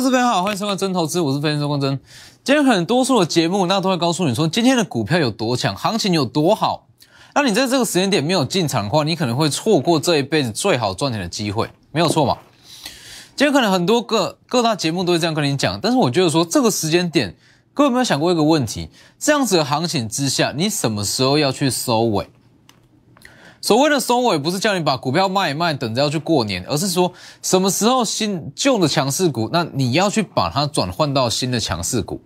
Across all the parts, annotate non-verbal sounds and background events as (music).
各位朋友好，欢迎收看真投资，我是分析师郭真。今天很多数的节目，那都会告诉你说今天的股票有多强，行情有多好。那你在这个时间点没有进场的话，你可能会错过这一辈子最好赚钱的机会，没有错嘛？今天可能很多个各大节目都会这样跟你讲，但是我觉得说这个时间点，各位有没有想过一个问题？这样子的行情之下，你什么时候要去收尾？所谓的收尾，不是叫你把股票卖一卖，等着要去过年，而是说什么时候新旧的强势股，那你要去把它转换到新的强势股。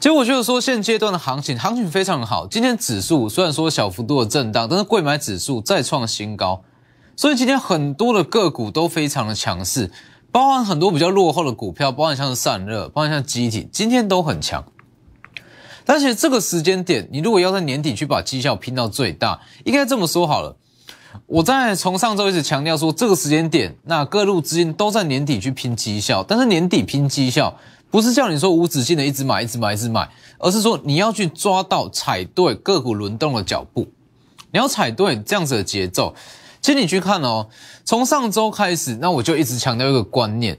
其实我觉得说现阶段的行情，行情非常好。今天指数虽然说小幅度的震荡，但是贵买指数再创新高，所以今天很多的个股都非常的强势，包含很多比较落后的股票，包含像是散热，包含像机体，今天都很强。但是这个时间点，你如果要在年底去把绩效拼到最大，应该这么说好了。我在从上周一直强调说，这个时间点，那各路资金都在年底去拼绩效。但是年底拼绩效，不是叫你说无止境的一直买、一直买、一直买，而是说你要去抓到踩对个股轮动的脚步，你要踩对这样子的节奏。其实你去看哦，从上周开始，那我就一直强调一个观念。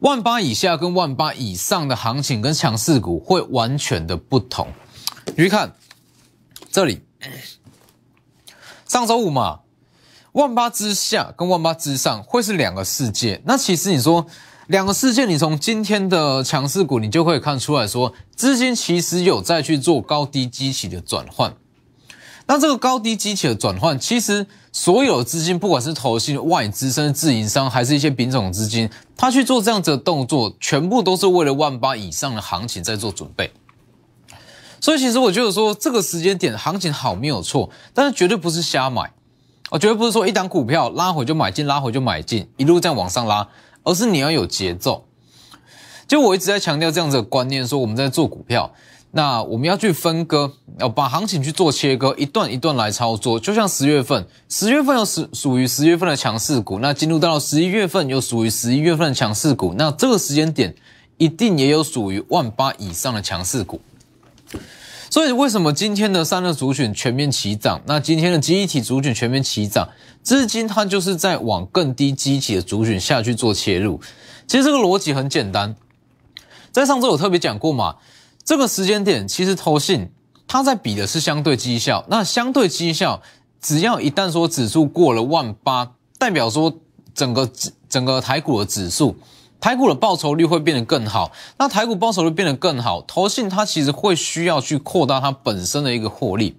万八以下跟万八以上的行情跟强势股会完全的不同。你去看这里，上周五嘛，万八之下跟万八之上会是两个世界。那其实你说两个世界，你从今天的强势股，你就可以看出来说，资金其实有在去做高低基期的转换。那这个高低机器的转换，其实所有的资金，不管是投信、外资、甚至自营商，还是一些品种资金，他去做这样子的动作，全部都是为了万八以上的行情在做准备。所以，其实我觉得说，这个时间点行情好没有错，但是绝对不是瞎买，我绝对不是说一档股票拉回就买进，拉回就买进，一路这样往上拉，而是你要有节奏。就我一直在强调这样子的观念，说我们在做股票。那我们要去分割，要把行情去做切割，一段一段来操作。就像十月份，十月份有属属于十月份的强势股，那进入到十一月份又属于十一月份的强势股，那这个时间点一定也有属于万八以上的强势股。所以为什么今天的三热主选全面齐涨？那今天的集体主选全面齐涨，资金它就是在往更低集体的主选下去做切入。其实这个逻辑很简单，在上周有特别讲过嘛。这个时间点，其实投信它在比的是相对绩效。那相对绩效，只要一旦说指数过了万八，代表说整个整个台股的指数，台股的报酬率会变得更好。那台股报酬率变得更好，投信它其实会需要去扩大它本身的一个获利。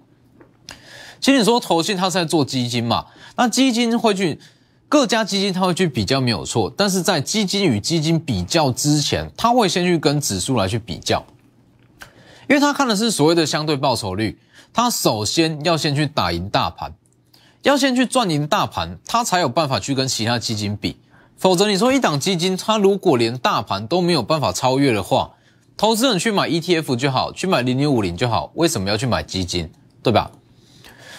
其实你说投信它是在做基金嘛？那基金会去各家基金它会去比较没有错，但是在基金与基金比较之前，它会先去跟指数来去比较。因为他看的是所谓的相对报酬率，他首先要先去打赢大盘，要先去赚赢大盘，他才有办法去跟其他基金比。否则你说一档基金，它如果连大盘都没有办法超越的话，投资人去买 ETF 就好，去买零零五零就好，为什么要去买基金？对吧？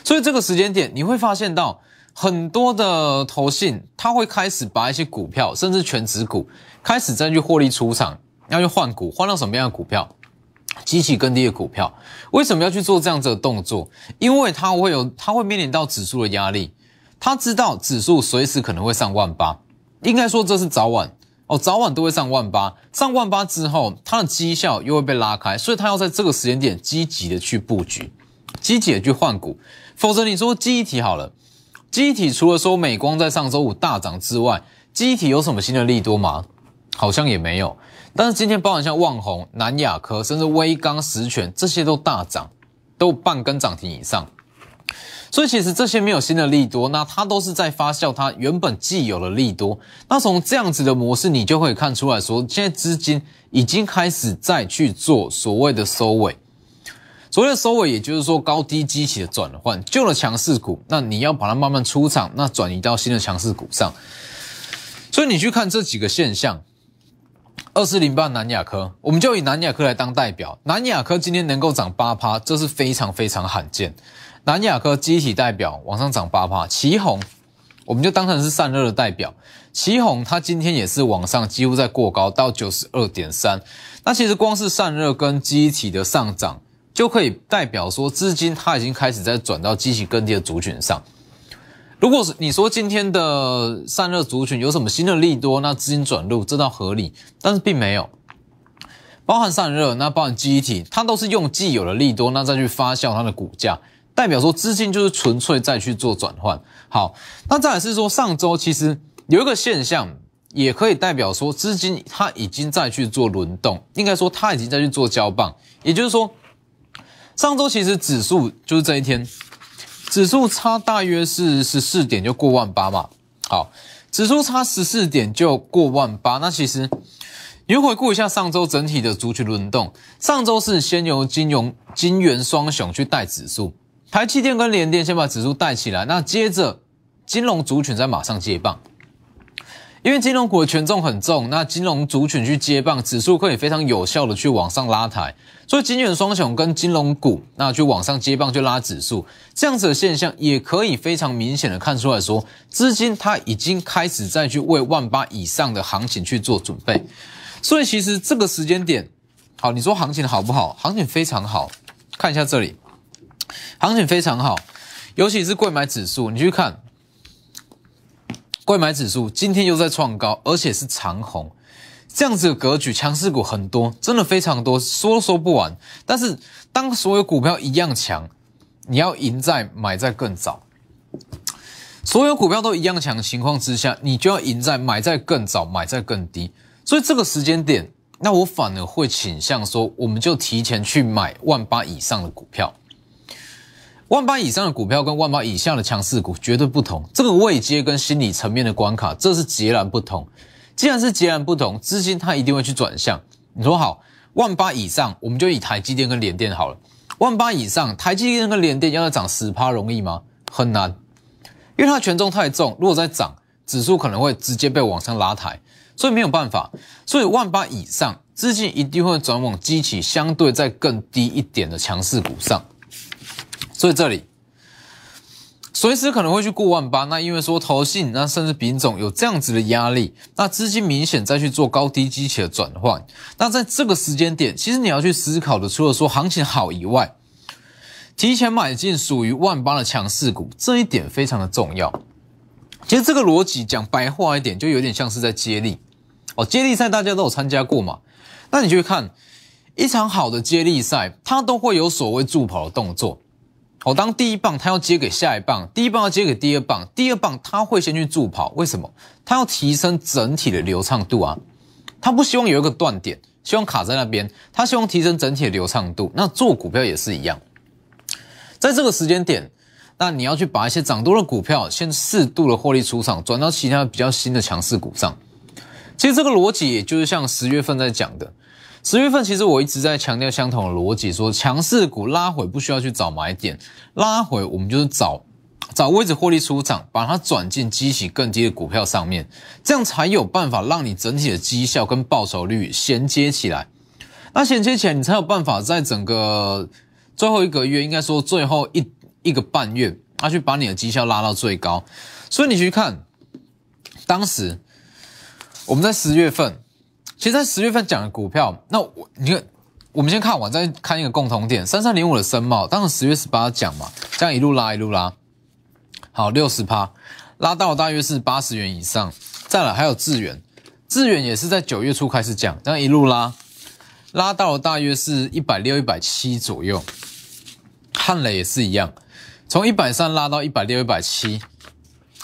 所以这个时间点，你会发现到很多的投信，他会开始把一些股票，甚至全值股，开始再去获利出场，要去换股，换到什么样的股票？机器更低的股票，为什么要去做这样子的动作？因为它会有，它会面临到指数的压力。他知道指数随时可能会上万八，应该说这是早晚哦，早晚都会上万八。上万八之后，它的绩效又会被拉开，所以他要在这个时间点积极的去布局，积极的去换股。否则你说记忆体好了，记忆体除了说美光在上周五大涨之外，记忆体有什么新的利多吗？好像也没有。但是今天包含像旺宏、南亚科，甚至威刚、实权这些都大涨，都半根涨停以上。所以其实这些没有新的利多，那它都是在发酵它原本既有的利多。那从这样子的模式，你就会看出来说，现在资金已经开始在去做所谓的收尾。所谓的收尾，也就是说高低机器的转换，旧的强势股，那你要把它慢慢出场，那转移到新的强势股上。所以你去看这几个现象。二四零八南亚科，我们就以南亚科来当代表。南亚科今天能够涨八趴，这是非常非常罕见。南亚科机体代表往上涨八趴，旗红我们就当成是散热的代表。旗红它今天也是往上，几乎在过高到九十二点三。那其实光是散热跟机体的上涨，就可以代表说资金它已经开始在转到机体更低的族群上。如果是你说今天的散热族群有什么新的利多，那资金转入这倒合理，但是并没有。包含散热，那包含机体，它都是用既有的利多，那再去发酵它的股价，代表说资金就是纯粹再去做转换。好，那再来是说上周其实有一个现象，也可以代表说资金它已经在去做轮动，应该说它已经在去做交棒，也就是说上周其实指数就是这一天。指数差大约是十四点就过万八嘛，好，指数差十四点就过万八，那其实你回顾一下上周整体的族群轮动，上周是先由金融金元双雄去带指数，台积电跟联电先把指数带起来，那接着金融族群再马上接棒。因为金融股的权重很重，那金融族群去接棒，指数可以非常有效的去往上拉抬，所以金元双雄跟金融股那去往上接棒就拉指数，这样子的现象也可以非常明显的看出来说，资金它已经开始再去为万八以上的行情去做准备，所以其实这个时间点，好，你说行情好不好？行情非常好，看一下这里，行情非常好，尤其是贵买指数，你去看。贵买指数今天又在创高，而且是长红，这样子的格局，强势股很多，真的非常多，说都说不完。但是当所有股票一样强，你要赢在买在更早。所有股票都一样强的情况之下，你就要赢在买在更早，买在更低。所以这个时间点，那我反而会倾向说，我们就提前去买万八以上的股票。万八以上的股票跟万八以下的强势股绝对不同，这个位阶跟心理层面的关卡，这是截然不同。既然是截然不同，资金它一定会去转向。你说好，万八以上，我们就以台积电跟联电好了。万八以上，台积电跟联电要再涨十趴容易吗？很难，因为它权重太重，如果再涨，指数可能会直接被往上拉抬，所以没有办法。所以万八以上，资金一定会转往激起相对在更低一点的强势股上。所以这里随时可能会去过万八，那因为说投信，那甚至品种有这样子的压力，那资金明显再去做高低机器的转换。那在这个时间点，其实你要去思考的，除了说行情好以外，提前买进属于万八的强势股，这一点非常的重要。其实这个逻辑讲白话一点，就有点像是在接力哦。接力赛大家都有参加过嘛？那你去看一场好的接力赛，它都会有所谓助跑的动作。哦，当第一棒他要接给下一棒，第一棒要接给第二棒，第二棒他会先去助跑，为什么？他要提升整体的流畅度啊，他不希望有一个断点，希望卡在那边，他希望提升整体的流畅度。那做股票也是一样，在这个时间点，那你要去把一些涨多的股票先适度的获利出场，转到其他比较新的强势股上。其实这个逻辑也就是像十月份在讲的。十月份其实我一直在强调相同的逻辑，说强势股拉回不需要去找买点，拉回我们就是找找位置获利出场，把它转进激起更低的股票上面，这样才有办法让你整体的绩效跟报酬率衔接起来。那衔接起来，你才有办法在整个最后一个月，应该说最后一一个半月，啊，去把你的绩效拉到最高。所以你去看，当时我们在十月份。其实，在十月份讲的股票，那我你看，我们先看完，再看一个共同点：三三零五的深茂，当时十月十八讲嘛，这样一路拉一路拉，好六十趴，拉到大约是八十元以上。再来还有智远，智远也是在九月初开始讲，这样一路拉，拉到大约是一百六、一百七左右。汉磊也是一样，从一百三拉到一百六、一百七，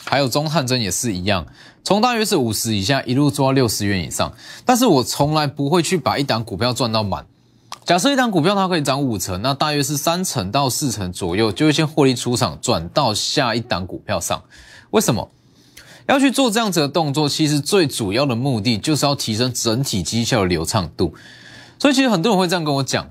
还有中汉针也是一样。从大约是五十以下一路做到六十元以上，但是我从来不会去把一档股票赚到满。假设一档股票它可以涨五成，那大约是三成到四成左右就会先获利出场，转到下一档股票上。为什么要去做这样子的动作？其实最主要的目的就是要提升整体绩效的流畅度。所以其实很多人会这样跟我讲。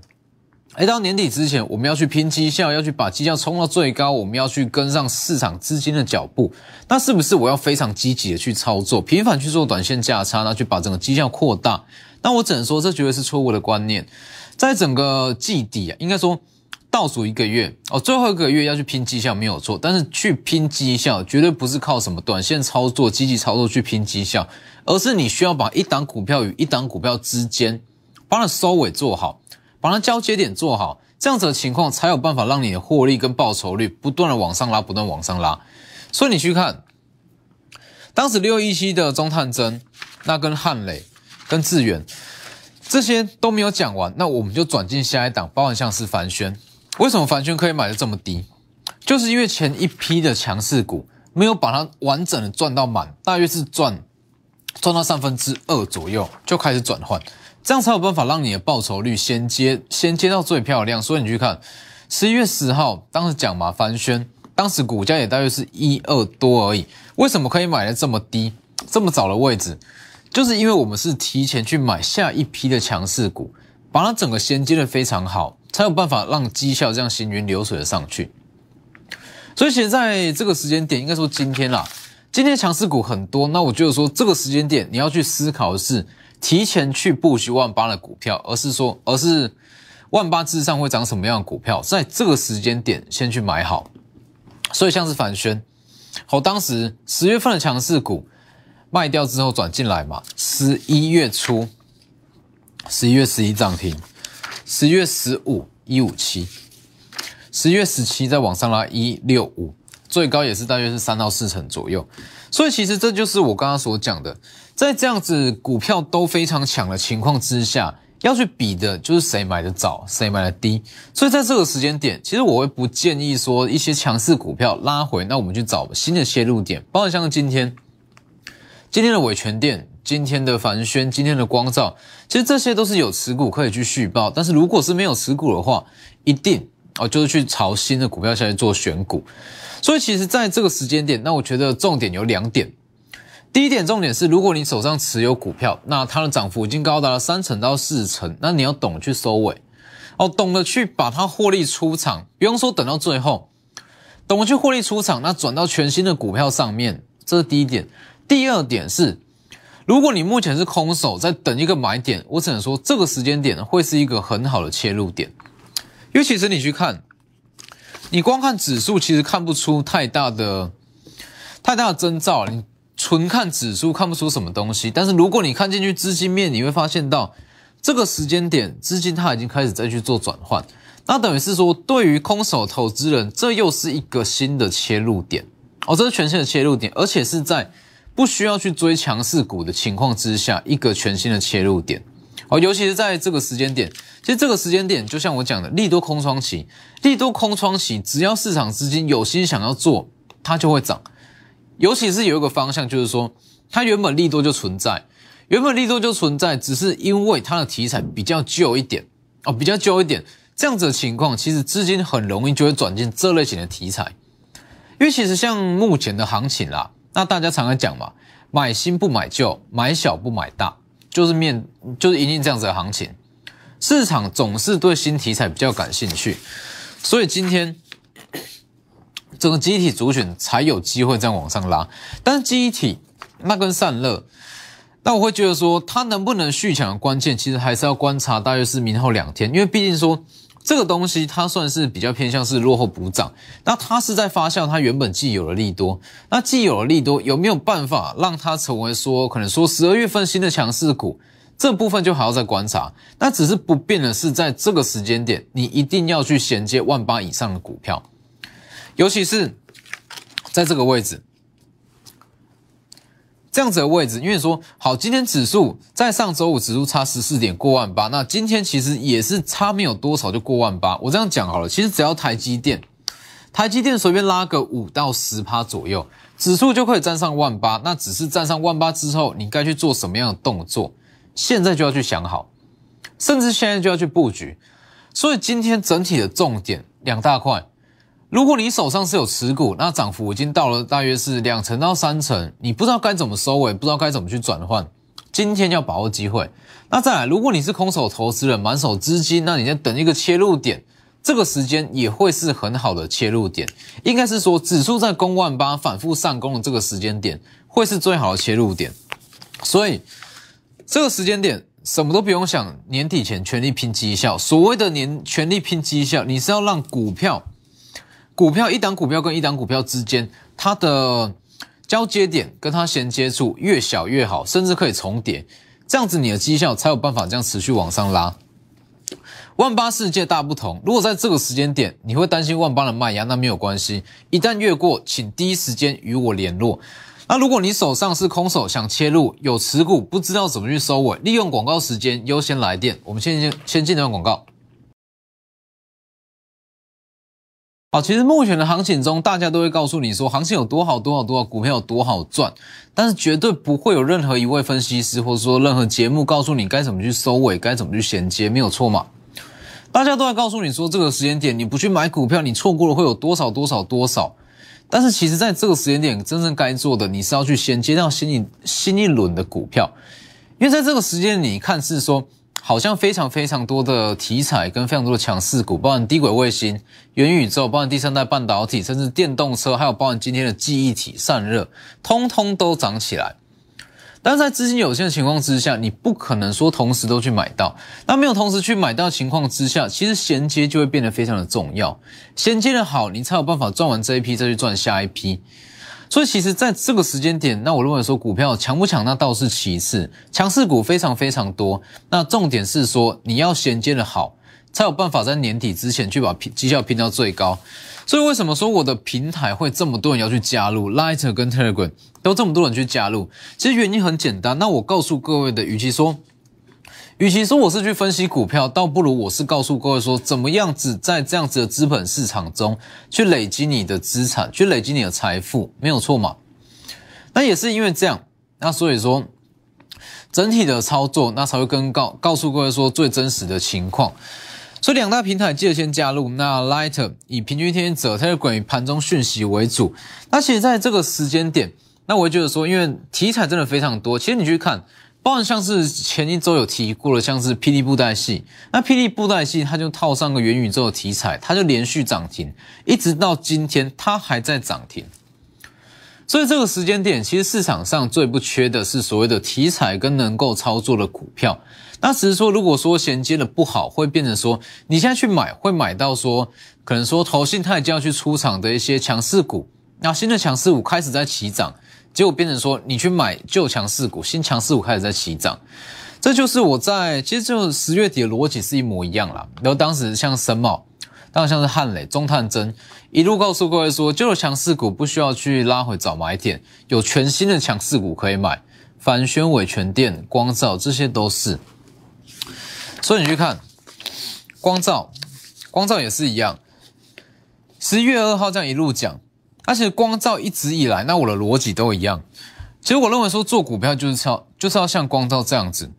哎，到年底之前，我们要去拼绩效，要去把绩效冲到最高，我们要去跟上市场资金的脚步。那是不是我要非常积极的去操作，频繁去做短线价差，那去把整个绩效扩大？那我只能说，这绝对是错误的观念。在整个季底啊，应该说倒数一个月哦，最后一个月要去拼绩效没有错，但是去拼绩效绝对不是靠什么短线操作、积极操作去拼绩效，而是你需要把一档股票与一档股票之间，帮它收尾做好。把它交接点做好，这样子的情况才有办法让你的获利跟报酬率不断的往上拉，不断往上拉。所以你去看，当时六一七的中探针，那跟汉磊、跟智远这些都没有讲完，那我们就转进下一档，包含像是凡轩。为什么凡轩可以买的这么低？就是因为前一批的强势股没有把它完整的赚到满，大约是赚赚到三分之二左右就开始转换，这样才有办法让你的报酬率先接先接到最漂亮。所以你去看十一月十号，当时讲嘛，凡轩当时股价也大约是一二多而已，为什么可以买的这么低，这么早的位置？就是因为我们是提前去买下一批的强势股，把它整个衔接的非常好，才有办法让绩效这样行云流水的上去。所以其实在这个时间点，应该说今天啦，今天强势股很多。那我觉得说这个时间点，你要去思考的是提前去布局万八的股票，而是说，而是万八之上会涨什么样的股票，在这个时间点先去买好。所以像是反宣，好，当时十月份的强势股卖掉之后转进来嘛，十一月初，十一月十一涨停，十月十五一五七。十月十七再往上拉一六五，最高也是大约是三到四成左右，所以其实这就是我刚刚所讲的，在这样子股票都非常强的情况之下，要去比的就是谁买的早，谁买的低。所以在这个时间点，其实我会不建议说一些强势股票拉回，那我们去找新的切入点，包括像今天 (laughs) 今天的伟权店、今天的凡轩、今天的光照，其实这些都是有持股可以去续报，但是如果是没有持股的话，一定。哦，就是去朝新的股票下去做选股，所以其实在这个时间点，那我觉得重点有两点。第一点重点是，如果你手上持有股票，那它的涨幅已经高达了三成到四成，那你要懂去收尾，哦，懂得去把它获利出场，不用说等到最后，懂得去获利出场，那转到全新的股票上面，这是第一点。第二点是，如果你目前是空手在等一个买点，我只能说这个时间点会是一个很好的切入点。因为其实你去看，你光看指数其实看不出太大的、太大的征兆。你纯看指数看不出什么东西。但是如果你看进去资金面，你会发现到这个时间点，资金它已经开始在去做转换。那等于是说，对于空手投资人，这又是一个新的切入点哦，这是全新的切入点，而且是在不需要去追强势股的情况之下，一个全新的切入点。哦，尤其是在这个时间点，其实这个时间点就像我讲的，利多空窗期，利多空窗期，只要市场资金有心想要做，它就会涨。尤其是有一个方向，就是说，它原本利多就存在，原本利多就存在，只是因为它的题材比较旧一点，哦，比较旧一点，这样子的情况，其实资金很容易就会转进这类型的题材。因为其实像目前的行情啦，那大家常常讲嘛，买新不买旧，买小不买大。就是面，就是一定这样子的行情，市场总是对新题材比较感兴趣，所以今天整个集体主选才有机会这样往上拉。但是集体那跟散热，那我会觉得说它能不能续强的关键，其实还是要观察大约是明后两天，因为毕竟说。这个东西它算是比较偏向是落后补涨，那它是在发酵它原本既有的利多，那既有的利多有没有办法让它成为说可能说十二月份新的强势股？这部分就还要再观察。那只是不变的是，在这个时间点，你一定要去衔接万八以上的股票，尤其是在这个位置。这样子的位置，因为说好，今天指数在上周五指数差十四点过万八，那今天其实也是差没有多少就过万八。我这样讲好了，其实只要台积电，台积电随便拉个五到十趴左右，指数就可以站上万八。那只是站上万八之后，你该去做什么样的动作？现在就要去想好，甚至现在就要去布局。所以今天整体的重点两大块。如果你手上是有持股，那涨幅已经到了大约是两成到三成，你不知道该怎么收尾，不知道该怎么去转换，今天要把握机会。那再来，如果你是空手投资人，满手资金，那你在等一个切入点，这个时间也会是很好的切入点。应该是说，指数在攻万八反复上攻的这个时间点，会是最好的切入点。所以这个时间点什么都不用想，年底前全力拼绩效。所谓的年全力拼绩效，你是要让股票。股票一档股票跟一档股票之间，它的交接点跟它衔接处越小越好，甚至可以重叠，这样子你的绩效才有办法这样持续往上拉。万八世界大不同。如果在这个时间点你会担心万八的卖压，那没有关系。一旦越过，请第一时间与我联络。那如果你手上是空手，想切入有持股，不知道怎么去收尾，利用广告时间优先来电。我们先先先进段广告。好，其实目前的行情中，大家都会告诉你说，行情有多好多好多好，股票有多好赚，但是绝对不会有任何一位分析师或者说任何节目告诉你该怎么去收尾，该怎么去衔接，没有错嘛？大家都在告诉你说，这个时间点你不去买股票，你错过了会有多少多少多少。但是其实在这个时间点，真正该做的，你是要去衔接到新一新一轮的股票，因为在这个时间，你看是说。好像非常非常多的题材跟非常多的强势股，包含低轨卫星、元宇宙，包含第三代半导体，甚至电动车，还有包含今天的记忆体散热，通通都涨起来。但在资金有限的情况之下，你不可能说同时都去买到。那没有同时去买到情况之下，其实衔接就会变得非常的重要。衔接的好，你才有办法赚完这一批，再去赚下一批。所以其实，在这个时间点，那我认为说股票强不强，那倒是其次，强势股非常非常多。那重点是说，你要衔接的好，才有办法在年底之前去把绩效拼到最高。所以为什么说我的平台会这么多人要去加入，Lighter 跟 Telegram 都这么多人去加入？其实原因很简单。那我告诉各位的，与其说。与其说我是去分析股票，倒不如我是告诉各位说，怎么样子在这样子的资本市场中去累积你的资产，去累积你的财富，没有错嘛？那也是因为这样，那所以说整体的操作，那才会跟告告诉各位说最真实的情况。所以两大平台记得先加入。那 Lighter 以平均天者 Telegram 以盘中讯息为主。那其实在这个时间点，那我会觉得说，因为题材真的非常多，其实你去看。包含像是前一周有提过的，像是霹雳布袋戏，那霹雳布袋戏它就套上个元宇宙的题材，它就连续涨停，一直到今天它还在涨停。所以这个时间点，其实市场上最不缺的是所谓的题材跟能够操作的股票。那只是说，如果说衔接的不好，会变成说你现在去买，会买到说可能说投信它已经要去出场的一些强势股，那新的强势股开始在起涨。结果变成说，你去买旧强势股，新强势股开始在起涨，这就是我在其实就十月底的逻辑是一模一样啦。然后当时像森茂，当然像是汉磊、中探针，一路告诉各位说，旧的强势股不需要去拉回找买点，有全新的强势股可以买，凡轩、伟全电、光照这些都是。所以你去看光照，光照也是一样，十一月二号这样一路讲。而且光照一直以来，那我的逻辑都一样。其实我认为说做股票就是要就是要像光照这样子，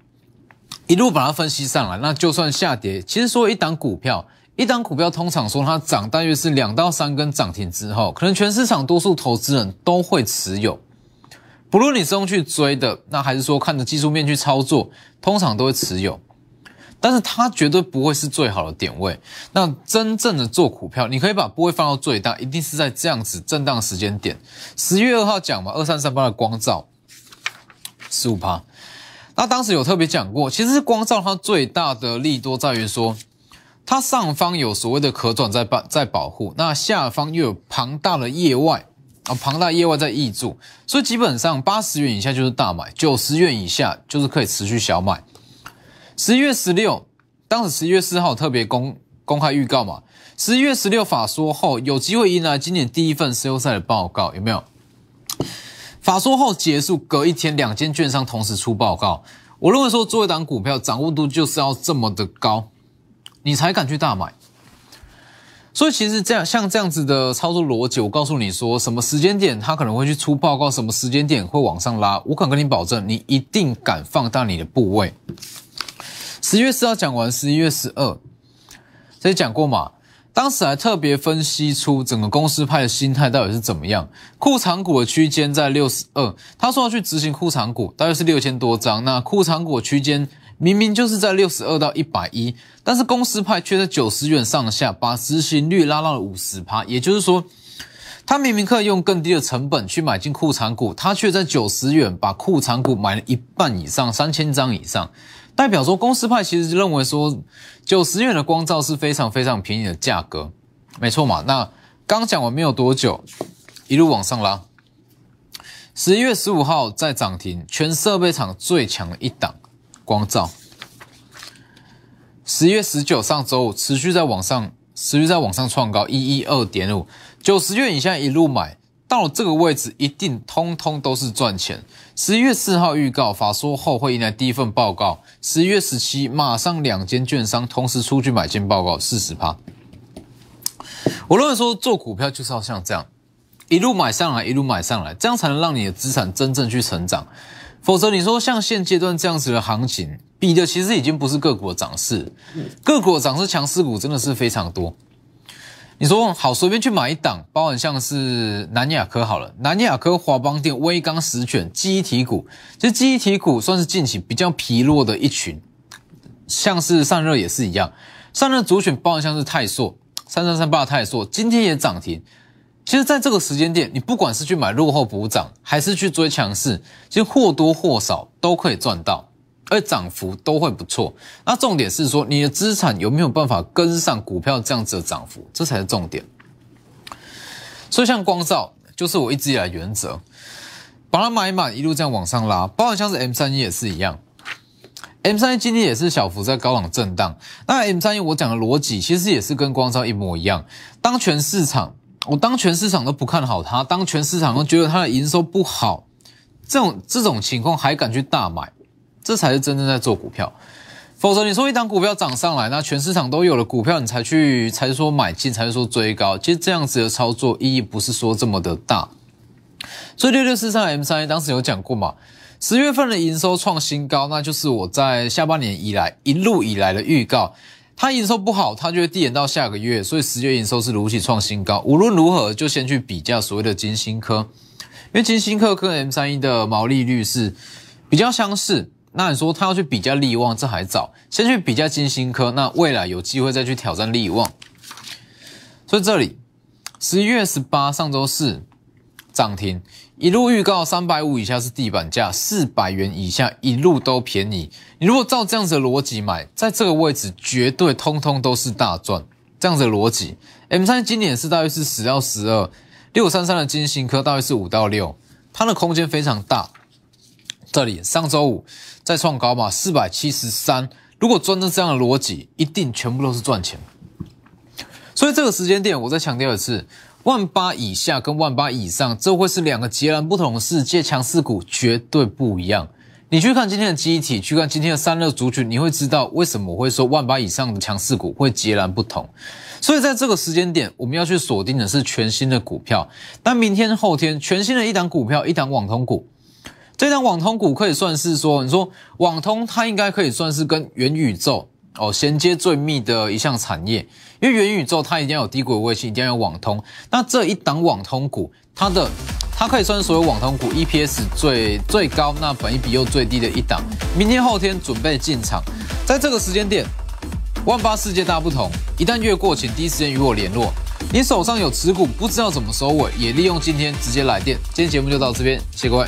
一路把它分析上来。那就算下跌，其实说一档股票，一档股票通常说它涨大约是两到三根涨停之后，可能全市场多数投资人都会持有。不论你是用去追的，那还是说看着技术面去操作，通常都会持有。但是它绝对不会是最好的点位。那真正的做股票，你可以把部位放到最大，一定是在这样子震荡时间点。十月二号讲嘛，二三三八的光照十五趴。那当时有特别讲过，其实光照它最大的利多在于说，它上方有所谓的可转在保在保护，那下方又有庞大的业外啊，庞大业外在挹注，所以基本上八十元以下就是大买，九十元以下就是可以持续小买。十一月十六，当时十一月四号特别公公开预告嘛，十一月十六法说后有机会迎来今年第一份 C O 赛的报告，有没有？法说后结束，隔一天两间券商同时出报告，我认为说做一档股票掌握度就是要这么的高，你才敢去大买。所以其实这样像这样子的操作逻辑，我告诉你说什么时间点它可能会去出报告，什么时间点会往上拉，我敢跟你保证，你一定敢放大你的部位。十一月四号讲完，十一月十二，这讲过嘛？当时还特别分析出整个公司派的心态到底是怎么样。库藏股的区间在六十二，他说要去执行库藏股，大约是六千多张。那库藏股区间明明就是在六十二到一百一，但是公司派却在九十元上下，把执行率拉到了五十趴。也就是说，他明明可以用更低的成本去买进库藏股，他却在九十元把库藏股买了一半以上，三千张以上。代表说，公司派其实认为说，九十元的光照是非常非常便宜的价格，没错嘛。那刚讲完没有多久，一路往上拉。十一月十五号在涨停，全设备厂最强的一档光照。十月十九上周五持续在往上，持续在往上创高一一二点五，九十元以下一路买。到这个位置，一定通通都是赚钱。十一月四号预告法说后会迎来第一份报告，十一月十七马上两间券商同时出具买进报告，四十趴。我认为说做股票就是要像这样，一路买上来，一路买上来，这样才能让你的资产真正去成长。否则你说像现阶段这样子的行情，比的其实已经不是个股的涨势，个股的涨势强势股真的是非常多。你说好，随便去买一档，包含像是南亚科好了，南亚科、华邦电、威刚、实权、记忆体股，其实记忆体股算是近期比较疲弱的一群，像是散热也是一样，散热主选包含像是泰硕、三三三八泰硕，今天也涨停。其实，在这个时间点，你不管是去买落后补涨，还是去追强势，其实或多或少都可以赚到。而涨幅都会不错，那重点是说你的资产有没有办法跟上股票这样子的涨幅，这才是重点。所以像光照就是我一直以来原则，把它买满，一路这样往上拉，包括像是 M 三一也是一样，M 三一今天也是小幅在高档震荡。那 M 三一我讲的逻辑其实也是跟光照一模一样，当全市场我当全市场都不看好它，当全市场都觉得它的营收不好，这种这种情况还敢去大买？这才是真正在做股票，否则你说一档股票涨上来，那全市场都有了股票，你才去才说买进，才说追高，其实这样子的操作意义不是说这么的大。所以六六四三 M 三一当时有讲过嘛，十月份的营收创新高，那就是我在下半年以来一路以来的预告。它营收不好，它就会递延到下个月，所以十月营收是如期创新高。无论如何，就先去比较所谓的金星科，因为金星科跟 M 三一的毛利率是比较相似。那你说他要去比较利旺，这还早，先去比较金星科，那未来有机会再去挑战利旺。所以这里十一月十八上周四涨停，一路预告三百五以下是地板价，四百元以下一路都便宜。你如果照这样子的逻辑买，在这个位置绝对通通都是大赚。这样子的逻辑，M 三今年是大约是十到十二，六三三的金星科大约是五到六，它的空间非常大。这里上周五再创高嘛，四百七十三。如果遵照这样的逻辑，一定全部都是赚钱。所以这个时间点，我再强调一次：万八以下跟万八以上，这会是两个截然不同的世界，强势股绝对不一样。你去看今天的机体，去看今天的三热族群，你会知道为什么我会说万八以上的强势股会截然不同。所以在这个时间点，我们要去锁定的是全新的股票。但明天后天，全新的一档股票，一档网通股。这张网通股可以算是说，你说网通它应该可以算是跟元宇宙哦衔接最密的一项产业，因为元宇宙它一定要有低轨卫星，一定要有网通。那这一档网通股，它的它可以算是所有网通股 EPS 最最高，那本益比又最低的一档。明天后天准备进场，在这个时间点，万八世界大不同，一旦越过，请第一时间与我联络。你手上有持股不知道怎么收尾，也利用今天直接来电。今天节目就到这边，谢谢各位。